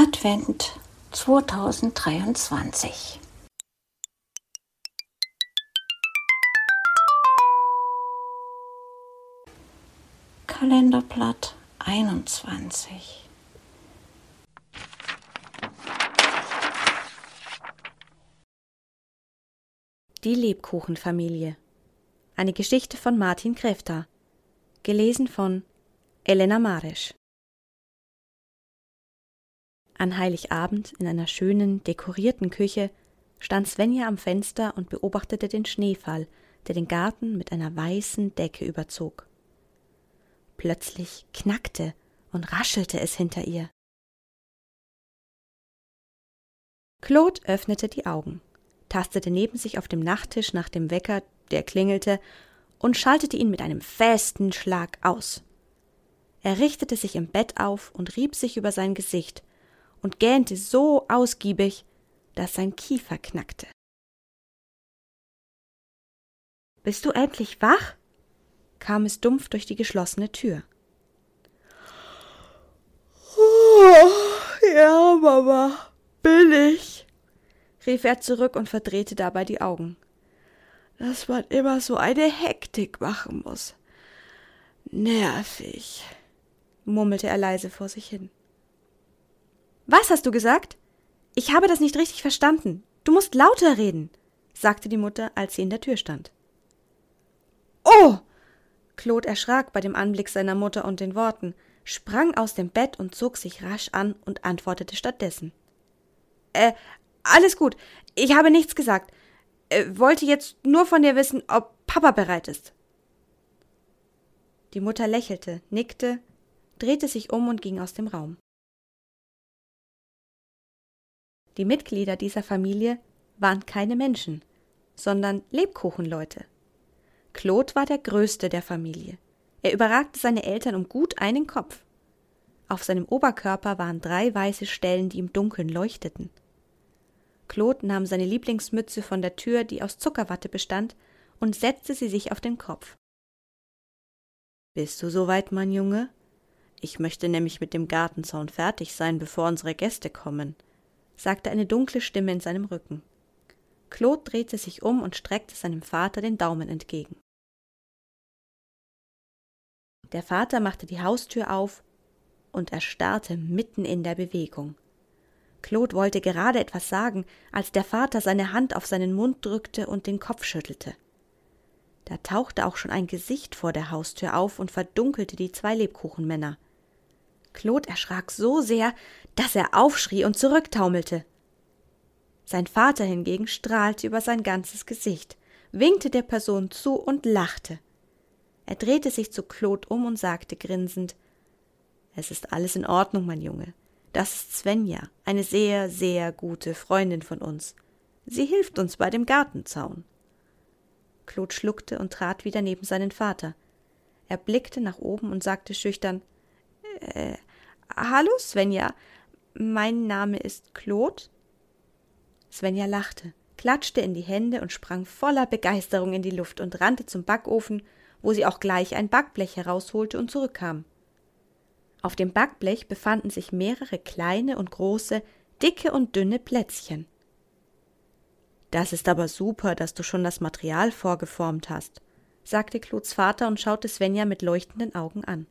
Advent 2023. Kalenderblatt 21. Die Lebkuchenfamilie. Eine Geschichte von Martin Kräfter. Gelesen von Elena Maresch. An Heiligabend in einer schönen, dekorierten Küche stand Svenja am Fenster und beobachtete den Schneefall, der den Garten mit einer weißen Decke überzog. Plötzlich knackte und raschelte es hinter ihr. Claude öffnete die Augen, tastete neben sich auf dem Nachttisch nach dem Wecker, der klingelte, und schaltete ihn mit einem festen Schlag aus. Er richtete sich im Bett auf und rieb sich über sein Gesicht und gähnte so ausgiebig, dass sein Kiefer knackte. Bist du endlich wach? kam es dumpf durch die geschlossene Tür. Oh, ja, Mama, bin ich, rief er zurück und verdrehte dabei die Augen. Dass man immer so eine Hektik machen muss. Nervig, murmelte er leise vor sich hin. Was hast du gesagt? Ich habe das nicht richtig verstanden. Du musst lauter reden, sagte die Mutter, als sie in der Tür stand. Oh! Claude erschrak bei dem Anblick seiner Mutter und den Worten, sprang aus dem Bett und zog sich rasch an und antwortete stattdessen. Äh, alles gut. Ich habe nichts gesagt. Äh, wollte jetzt nur von dir wissen, ob Papa bereit ist. Die Mutter lächelte, nickte, drehte sich um und ging aus dem Raum. Die Mitglieder dieser Familie waren keine Menschen, sondern Lebkuchenleute. Claude war der größte der Familie. Er überragte seine Eltern um gut einen Kopf. Auf seinem Oberkörper waren drei weiße Stellen, die im Dunkeln leuchteten. Claude nahm seine Lieblingsmütze von der Tür, die aus Zuckerwatte bestand, und setzte sie sich auf den Kopf. Bist du soweit, mein Junge? Ich möchte nämlich mit dem Gartenzaun fertig sein, bevor unsere Gäste kommen, sagte eine dunkle Stimme in seinem Rücken. Claude drehte sich um und streckte seinem Vater den Daumen entgegen. Der Vater machte die Haustür auf und erstarrte mitten in der Bewegung. Claude wollte gerade etwas sagen, als der Vater seine Hand auf seinen Mund drückte und den Kopf schüttelte. Da tauchte auch schon ein Gesicht vor der Haustür auf und verdunkelte die zwei Lebkuchenmänner. Claude erschrak so sehr, dass er aufschrie und zurücktaumelte. Sein Vater hingegen strahlte über sein ganzes Gesicht, winkte der Person zu und lachte. Er drehte sich zu Claude um und sagte grinsend Es ist alles in Ordnung, mein Junge. Das ist Svenja, eine sehr, sehr gute Freundin von uns. Sie hilft uns bei dem Gartenzaun. Claude schluckte und trat wieder neben seinen Vater. Er blickte nach oben und sagte schüchtern Äh, hallo, Svenja. Mein Name ist Claude. Svenja lachte, klatschte in die Hände und sprang voller Begeisterung in die Luft und rannte zum Backofen, wo sie auch gleich ein Backblech herausholte und zurückkam. Auf dem Backblech befanden sich mehrere kleine und große, dicke und dünne Plätzchen. Das ist aber super, dass du schon das Material vorgeformt hast, sagte Claudes Vater und schaute Svenja mit leuchtenden Augen an.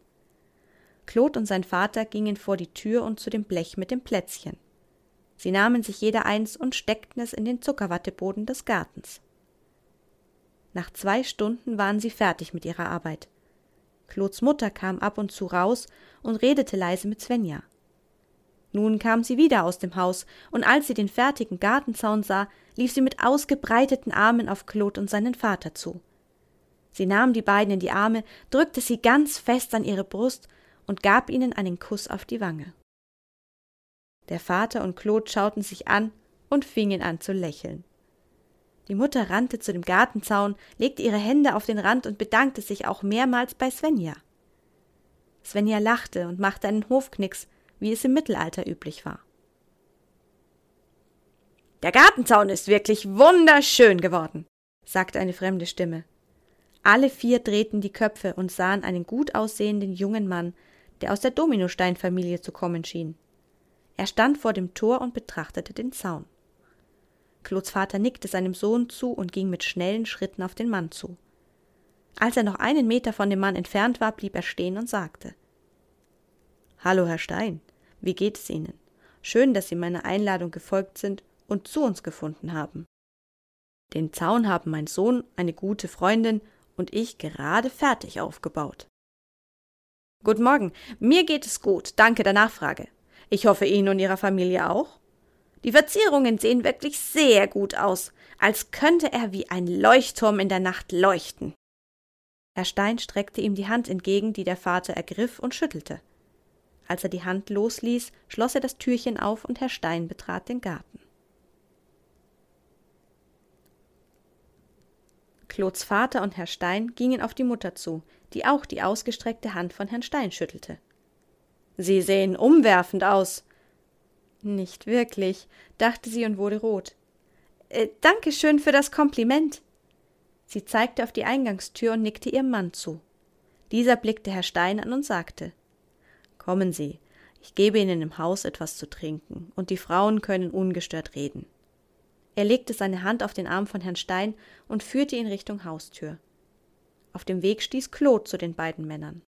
Claude und sein Vater gingen vor die Tür und zu dem Blech mit dem Plätzchen. Sie nahmen sich jeder eins und steckten es in den Zuckerwatteboden des Gartens. Nach zwei Stunden waren sie fertig mit ihrer Arbeit. Claudes Mutter kam ab und zu raus und redete leise mit Svenja. Nun kam sie wieder aus dem Haus, und als sie den fertigen Gartenzaun sah, lief sie mit ausgebreiteten Armen auf Claude und seinen Vater zu. Sie nahm die beiden in die Arme, drückte sie ganz fest an ihre Brust und gab ihnen einen Kuss auf die Wange. Der Vater und Claude schauten sich an und fingen an zu lächeln. Die Mutter rannte zu dem Gartenzaun, legte ihre Hände auf den Rand und bedankte sich auch mehrmals bei Svenja. Svenja lachte und machte einen Hofknicks, wie es im Mittelalter üblich war. Der Gartenzaun ist wirklich wunderschön geworden, sagte eine fremde Stimme. Alle vier drehten die Köpfe und sahen einen gut aussehenden jungen Mann, der aus der Dominosteinfamilie zu kommen schien. Er stand vor dem Tor und betrachtete den Zaun. Claudes Vater nickte seinem Sohn zu und ging mit schnellen Schritten auf den Mann zu. Als er noch einen Meter von dem Mann entfernt war, blieb er stehen und sagte Hallo, Herr Stein, wie geht es Ihnen? Schön, dass Sie meiner Einladung gefolgt sind und zu uns gefunden haben. Den Zaun haben mein Sohn, eine gute Freundin und ich gerade fertig aufgebaut. Guten Morgen, mir geht es gut, danke der Nachfrage. Ich hoffe Ihnen und Ihrer Familie auch. Die Verzierungen sehen wirklich sehr gut aus, als könnte er wie ein Leuchtturm in der Nacht leuchten. Herr Stein streckte ihm die Hand entgegen, die der Vater ergriff und schüttelte. Als er die Hand losließ, schloss er das Türchen auf und Herr Stein betrat den Garten. Claudes Vater und Herr Stein gingen auf die Mutter zu, die auch die ausgestreckte Hand von Herrn Stein schüttelte. Sie sehen umwerfend aus. Nicht wirklich, dachte sie und wurde rot. Äh, danke schön für das Kompliment. Sie zeigte auf die Eingangstür und nickte ihrem Mann zu. Dieser blickte Herr Stein an und sagte Kommen Sie, ich gebe Ihnen im Haus etwas zu trinken, und die Frauen können ungestört reden. Er legte seine Hand auf den Arm von Herrn Stein und führte ihn Richtung Haustür. Auf dem Weg stieß Claude zu den beiden Männern.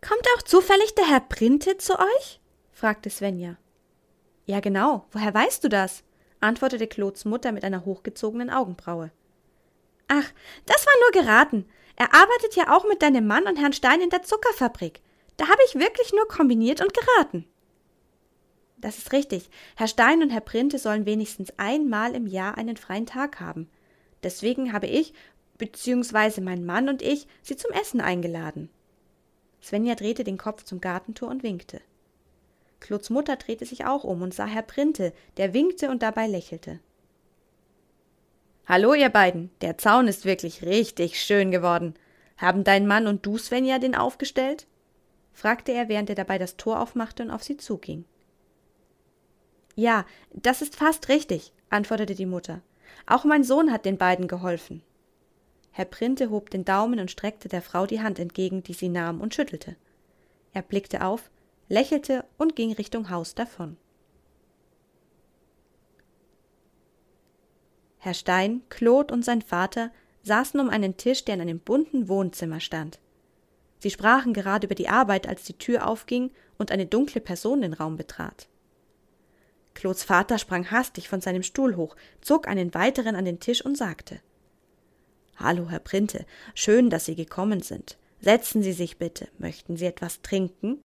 Kommt auch zufällig der Herr Printe zu euch? fragte Svenja. Ja, genau. Woher weißt du das? antwortete Claudes Mutter mit einer hochgezogenen Augenbraue. Ach, das war nur geraten. Er arbeitet ja auch mit deinem Mann und Herrn Stein in der Zuckerfabrik. Da habe ich wirklich nur kombiniert und geraten. Das ist richtig. Herr Stein und Herr Printe sollen wenigstens einmal im Jahr einen freien Tag haben. Deswegen habe ich, beziehungsweise mein Mann und ich, sie zum Essen eingeladen. Svenja drehte den Kopf zum Gartentor und winkte. Kluds Mutter drehte sich auch um und sah Herr Printe, der winkte und dabei lächelte. Hallo, ihr beiden. Der Zaun ist wirklich richtig schön geworden. Haben dein Mann und du, Svenja, den aufgestellt? fragte er, während er dabei das Tor aufmachte und auf sie zuging. Ja, das ist fast richtig, antwortete die Mutter. Auch mein Sohn hat den beiden geholfen. Herr Printe hob den Daumen und streckte der Frau die Hand entgegen, die sie nahm und schüttelte. Er blickte auf, lächelte und ging Richtung Haus davon. Herr Stein, Claude und sein Vater saßen um einen Tisch, der in einem bunten Wohnzimmer stand. Sie sprachen gerade über die Arbeit, als die Tür aufging und eine dunkle Person den Raum betrat. Claudes Vater sprang hastig von seinem Stuhl hoch, zog einen weiteren an den Tisch und sagte Hallo, Herr Printe, schön, dass Sie gekommen sind. Setzen Sie sich bitte. Möchten Sie etwas trinken?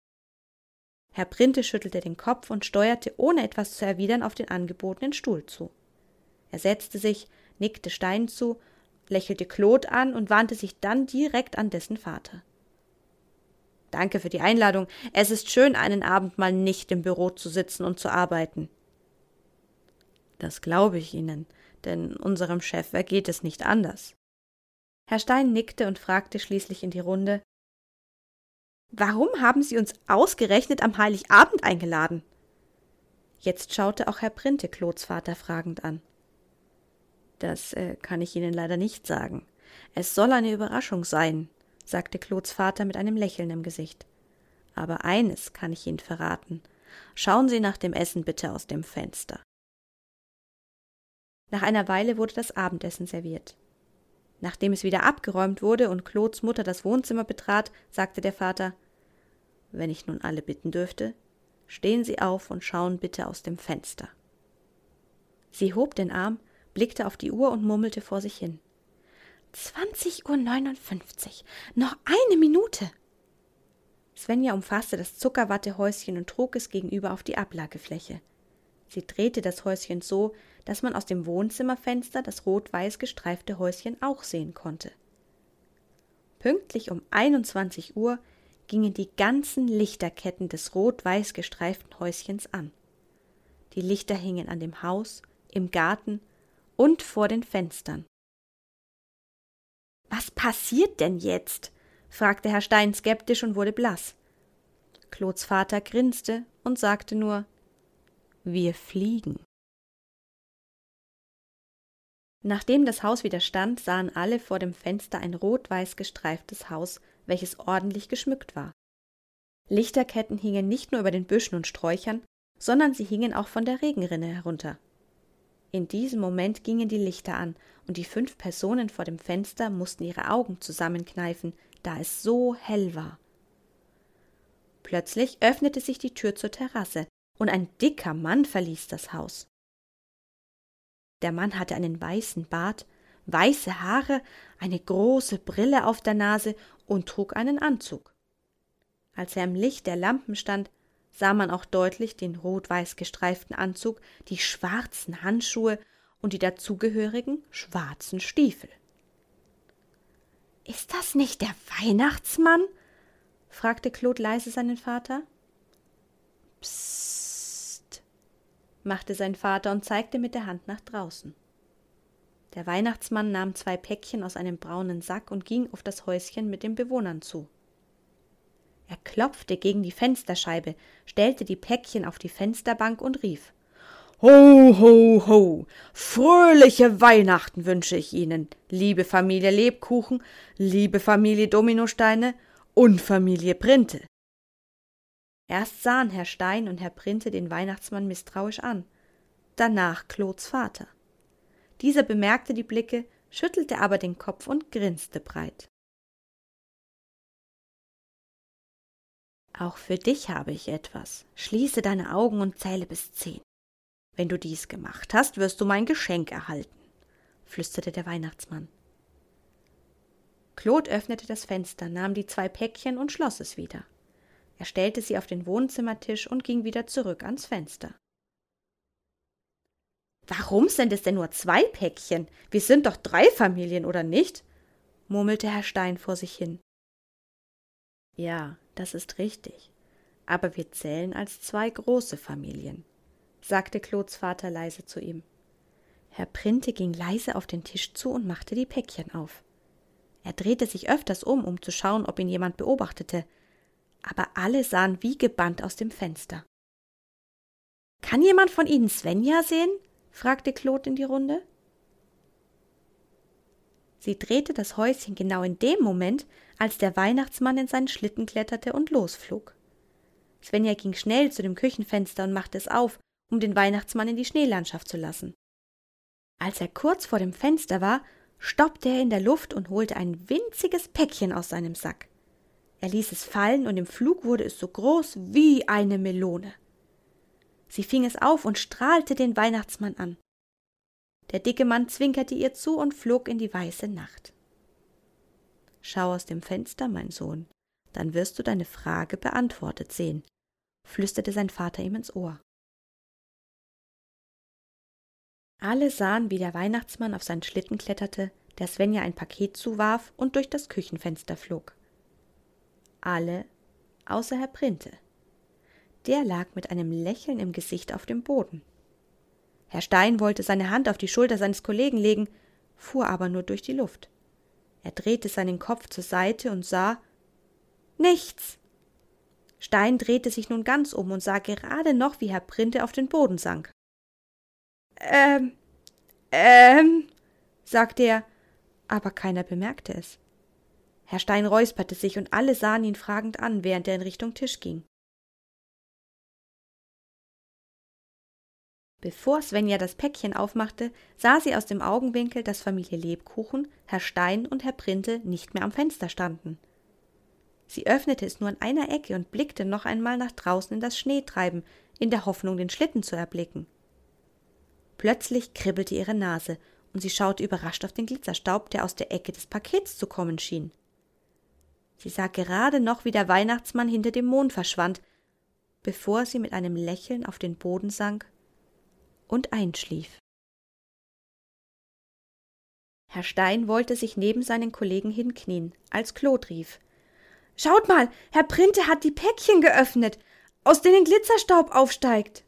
Herr Printe schüttelte den Kopf und steuerte, ohne etwas zu erwidern, auf den angebotenen Stuhl zu. Er setzte sich, nickte Stein zu, lächelte Claude an und wandte sich dann direkt an dessen Vater. Danke für die Einladung. Es ist schön, einen Abend mal nicht im Büro zu sitzen und zu arbeiten. Das glaube ich Ihnen, denn unserem Chef ergeht es nicht anders. Herr Stein nickte und fragte schließlich in die Runde Warum haben Sie uns ausgerechnet am Heiligabend eingeladen? Jetzt schaute auch Herr Printe Claudes Vater fragend an. Das äh, kann ich Ihnen leider nicht sagen. Es soll eine Überraschung sein, sagte Claudes Vater mit einem Lächeln im Gesicht. Aber eines kann ich Ihnen verraten. Schauen Sie nach dem Essen bitte aus dem Fenster. Nach einer Weile wurde das Abendessen serviert. Nachdem es wieder abgeräumt wurde und Claudes Mutter das Wohnzimmer betrat, sagte der Vater wenn ich nun alle bitten dürfte, stehen Sie auf und schauen bitte aus dem Fenster. Sie hob den Arm, blickte auf die Uhr und murmelte vor sich hin. Zwanzig Uhr neunundfünfzig. Noch eine Minute. Svenja umfasste das Zuckerwattehäuschen und trug es gegenüber auf die Ablagefläche. Sie drehte das Häuschen so, dass man aus dem Wohnzimmerfenster das rot-weiß gestreifte Häuschen auch sehen konnte. Pünktlich um einundzwanzig Uhr gingen die ganzen Lichterketten des rot-weiß gestreiften Häuschens an. Die Lichter hingen an dem Haus, im Garten und vor den Fenstern. Was passiert denn jetzt? fragte Herr Stein skeptisch und wurde blass. Claudes Vater grinste und sagte nur Wir fliegen. Nachdem das Haus wieder stand, sahen alle vor dem Fenster ein rot-weiß gestreiftes Haus welches ordentlich geschmückt war. Lichterketten hingen nicht nur über den Büschen und Sträuchern, sondern sie hingen auch von der Regenrinne herunter. In diesem Moment gingen die Lichter an, und die fünf Personen vor dem Fenster mussten ihre Augen zusammenkneifen, da es so hell war. Plötzlich öffnete sich die Tür zur Terrasse, und ein dicker Mann verließ das Haus. Der Mann hatte einen weißen Bart, weiße Haare, eine große Brille auf der Nase und trug einen Anzug. Als er im Licht der Lampen stand, sah man auch deutlich den rot-weiß gestreiften Anzug, die schwarzen Handschuhe und die dazugehörigen schwarzen Stiefel. Ist das nicht der Weihnachtsmann? fragte Claude leise seinen Vater. Psst, machte sein Vater und zeigte mit der Hand nach draußen. Der Weihnachtsmann nahm zwei Päckchen aus einem braunen Sack und ging auf das Häuschen mit den Bewohnern zu. Er klopfte gegen die Fensterscheibe, stellte die Päckchen auf die Fensterbank und rief Ho, ho, ho. Fröhliche Weihnachten wünsche ich Ihnen, liebe Familie Lebkuchen, liebe Familie Dominosteine und Familie Printe. Erst sahen Herr Stein und Herr Printe den Weihnachtsmann misstrauisch an, danach Klods Vater. Dieser bemerkte die Blicke, schüttelte aber den Kopf und grinste breit. Auch für dich habe ich etwas. Schließe deine Augen und zähle bis zehn. Wenn du dies gemacht hast, wirst du mein Geschenk erhalten, flüsterte der Weihnachtsmann. Claude öffnete das Fenster, nahm die zwei Päckchen und schloss es wieder. Er stellte sie auf den Wohnzimmertisch und ging wieder zurück ans Fenster. Warum sind es denn nur zwei Päckchen? Wir sind doch drei Familien, oder nicht? murmelte Herr Stein vor sich hin. Ja, das ist richtig. Aber wir zählen als zwei große Familien, sagte Claudes Vater leise zu ihm. Herr Printe ging leise auf den Tisch zu und machte die Päckchen auf. Er drehte sich öfters um, um zu schauen, ob ihn jemand beobachtete, aber alle sahen wie gebannt aus dem Fenster. Kann jemand von Ihnen Svenja sehen? fragte Claude in die Runde. Sie drehte das Häuschen genau in dem Moment, als der Weihnachtsmann in seinen Schlitten kletterte und losflog. Svenja ging schnell zu dem Küchenfenster und machte es auf, um den Weihnachtsmann in die Schneelandschaft zu lassen. Als er kurz vor dem Fenster war, stoppte er in der Luft und holte ein winziges Päckchen aus seinem Sack. Er ließ es fallen und im Flug wurde es so groß wie eine Melone. Sie fing es auf und strahlte den Weihnachtsmann an. Der dicke Mann zwinkerte ihr zu und flog in die weiße Nacht. Schau aus dem Fenster, mein Sohn, dann wirst du deine Frage beantwortet sehen, flüsterte sein Vater ihm ins Ohr. Alle sahen, wie der Weihnachtsmann auf seinen Schlitten kletterte, der Svenja ein Paket zuwarf und durch das Küchenfenster flog. Alle außer Herr Printe. Der lag mit einem Lächeln im Gesicht auf dem Boden. Herr Stein wollte seine Hand auf die Schulter seines Kollegen legen, fuhr aber nur durch die Luft. Er drehte seinen Kopf zur Seite und sah nichts. Stein drehte sich nun ganz um und sah gerade noch, wie Herr Printe auf den Boden sank. Ähm, ähm, sagte er, aber keiner bemerkte es. Herr Stein räusperte sich und alle sahen ihn fragend an, während er in Richtung Tisch ging. Bevor Svenja das Päckchen aufmachte, sah sie aus dem Augenwinkel, dass Familie Lebkuchen, Herr Stein und Herr Printe nicht mehr am Fenster standen. Sie öffnete es nur an einer Ecke und blickte noch einmal nach draußen in das Schneetreiben, in der Hoffnung, den Schlitten zu erblicken. Plötzlich kribbelte ihre Nase, und sie schaute überrascht auf den Glitzerstaub, der aus der Ecke des Pakets zu kommen schien. Sie sah gerade noch, wie der Weihnachtsmann hinter dem Mond verschwand, bevor sie mit einem Lächeln auf den Boden sank und einschlief. Herr Stein wollte sich neben seinen Kollegen hinknien, als Claude rief Schaut mal, Herr Printe hat die Päckchen geöffnet, aus denen Glitzerstaub aufsteigt.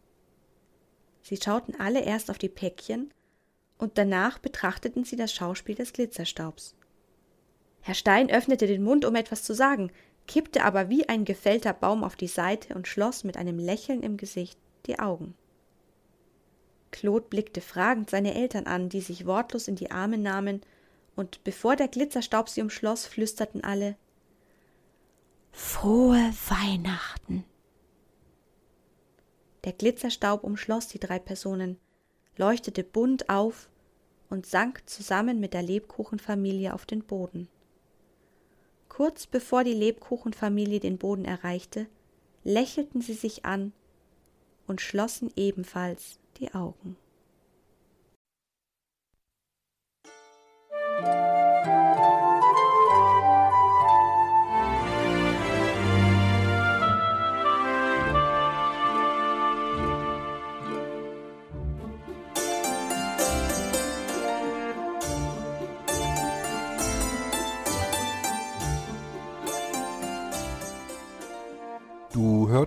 Sie schauten alle erst auf die Päckchen, und danach betrachteten sie das Schauspiel des Glitzerstaubs. Herr Stein öffnete den Mund, um etwas zu sagen, kippte aber wie ein gefällter Baum auf die Seite und schloss mit einem Lächeln im Gesicht die Augen. Claude blickte fragend seine Eltern an, die sich wortlos in die Arme nahmen, und bevor der Glitzerstaub sie umschloss, flüsterten alle Frohe Weihnachten. Der Glitzerstaub umschloss die drei Personen, leuchtete bunt auf und sank zusammen mit der Lebkuchenfamilie auf den Boden. Kurz bevor die Lebkuchenfamilie den Boden erreichte, lächelten sie sich an und schlossen ebenfalls die Augen.